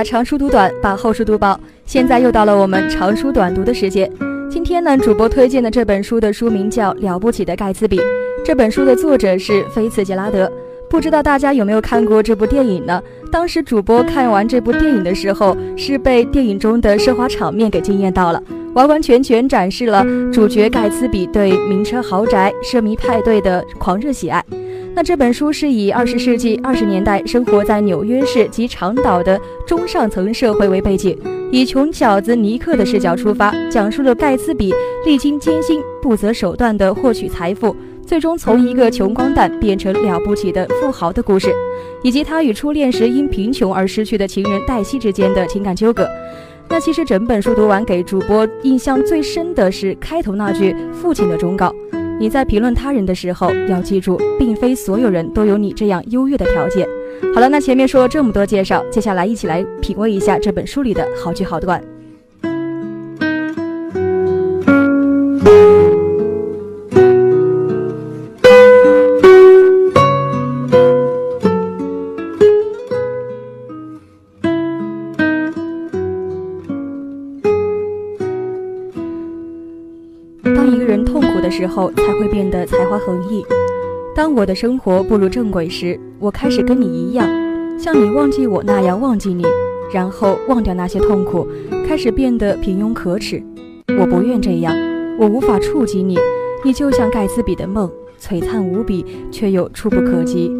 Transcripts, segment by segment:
把长书读短，把厚书读薄。现在又到了我们长书短读的时间。今天呢，主播推荐的这本书的书名叫《了不起的盖茨比》。这本书的作者是菲茨杰拉德。不知道大家有没有看过这部电影呢？当时主播看完这部电影的时候，是被电影中的奢华场面给惊艳到了，完完全全展示了主角盖茨比对名车豪宅、奢靡派对的狂热喜爱。那这本书是以二十世纪二十年代生活在纽约市及长岛的中上层社会为背景，以穷小子尼克的视角出发，讲述了盖茨比历经艰辛、不择手段的获取财富，最终从一个穷光蛋变成了不起的富豪的故事，以及他与初恋时因贫穷而失去的情人黛西之间的情感纠葛。那其实整本书读完，给主播印象最深的是开头那句父亲的忠告。你在评论他人的时候，要记住，并非所有人都有你这样优越的条件。好了，那前面说了这么多介绍，接下来一起来品味一下这本书里的好句好段。一个人痛苦的时候才会变得才华横溢。当我的生活步入正轨时，我开始跟你一样，像你忘记我那样忘记你，然后忘掉那些痛苦，开始变得平庸可耻。我不愿这样，我无法触及你，你就像盖茨比的梦，璀璨无比，却又触不可及。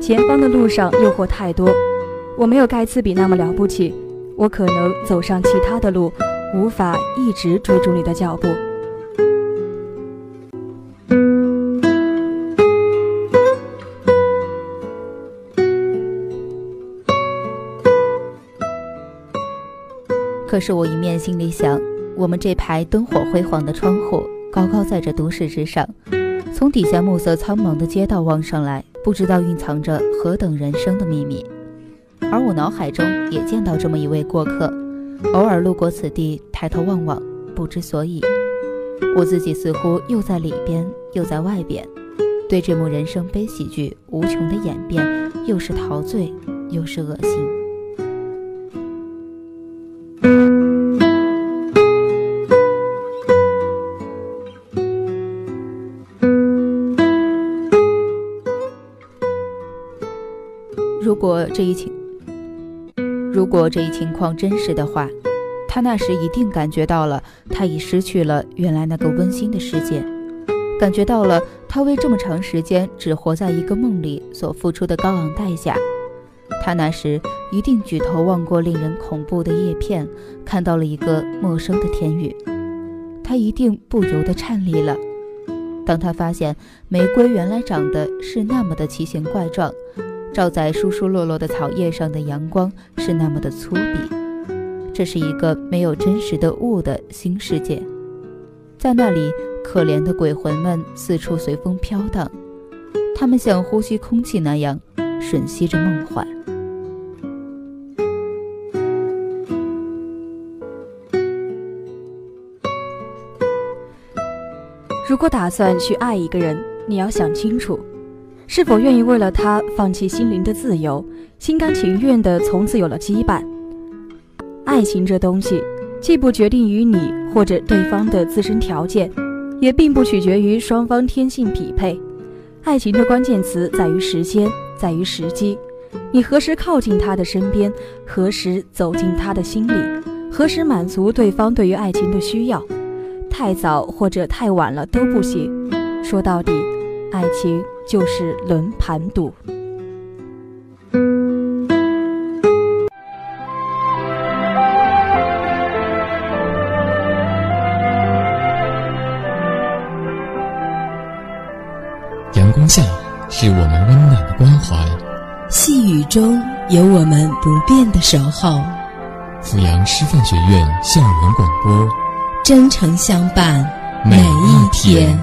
前方的路上诱惑太多，我没有盖茨比那么了不起，我可能走上其他的路，无法一直追逐你的脚步。可是我一面心里想，我们这排灯火辉煌的窗户高高在这都市之上，从底下暮色苍茫的街道望上来，不知道蕴藏着何等人生的秘密。而我脑海中也见到这么一位过客，偶尔路过此地，抬头望望，不知所以。我自己似乎又在里边，又在外边，对这幕人生悲喜剧无穷的演变，又是陶醉，又是恶心。果这一情，如果这一情况真实的话，他那时一定感觉到了，他已失去了原来那个温馨的世界，感觉到了他为这么长时间只活在一个梦里所付出的高昂代价。他那时一定举头望过令人恐怖的叶片，看到了一个陌生的天宇，他一定不由得颤栗了。当他发现玫瑰原来长得是那么的奇形怪状。照在疏疏落落的草叶上的阳光是那么的粗鄙，这是一个没有真实的物的新世界，在那里，可怜的鬼魂们四处随风飘荡，他们像呼吸空气那样吮吸着梦幻。如果打算去爱一个人，你要想清楚。是否愿意为了他放弃心灵的自由，心甘情愿的从此有了羁绊？爱情这东西，既不决定于你或者对方的自身条件，也并不取决于双方天性匹配。爱情的关键词在于时间，在于时机。你何时靠近他的身边，何时走进他的心里，何时满足对方对于爱情的需要？太早或者太晚了都不行。说到底，爱情。就是轮盘赌。阳光下是我们温暖的关怀，细雨中有我们不变的守候。阜阳师范学院校园广播，真诚相伴每一天。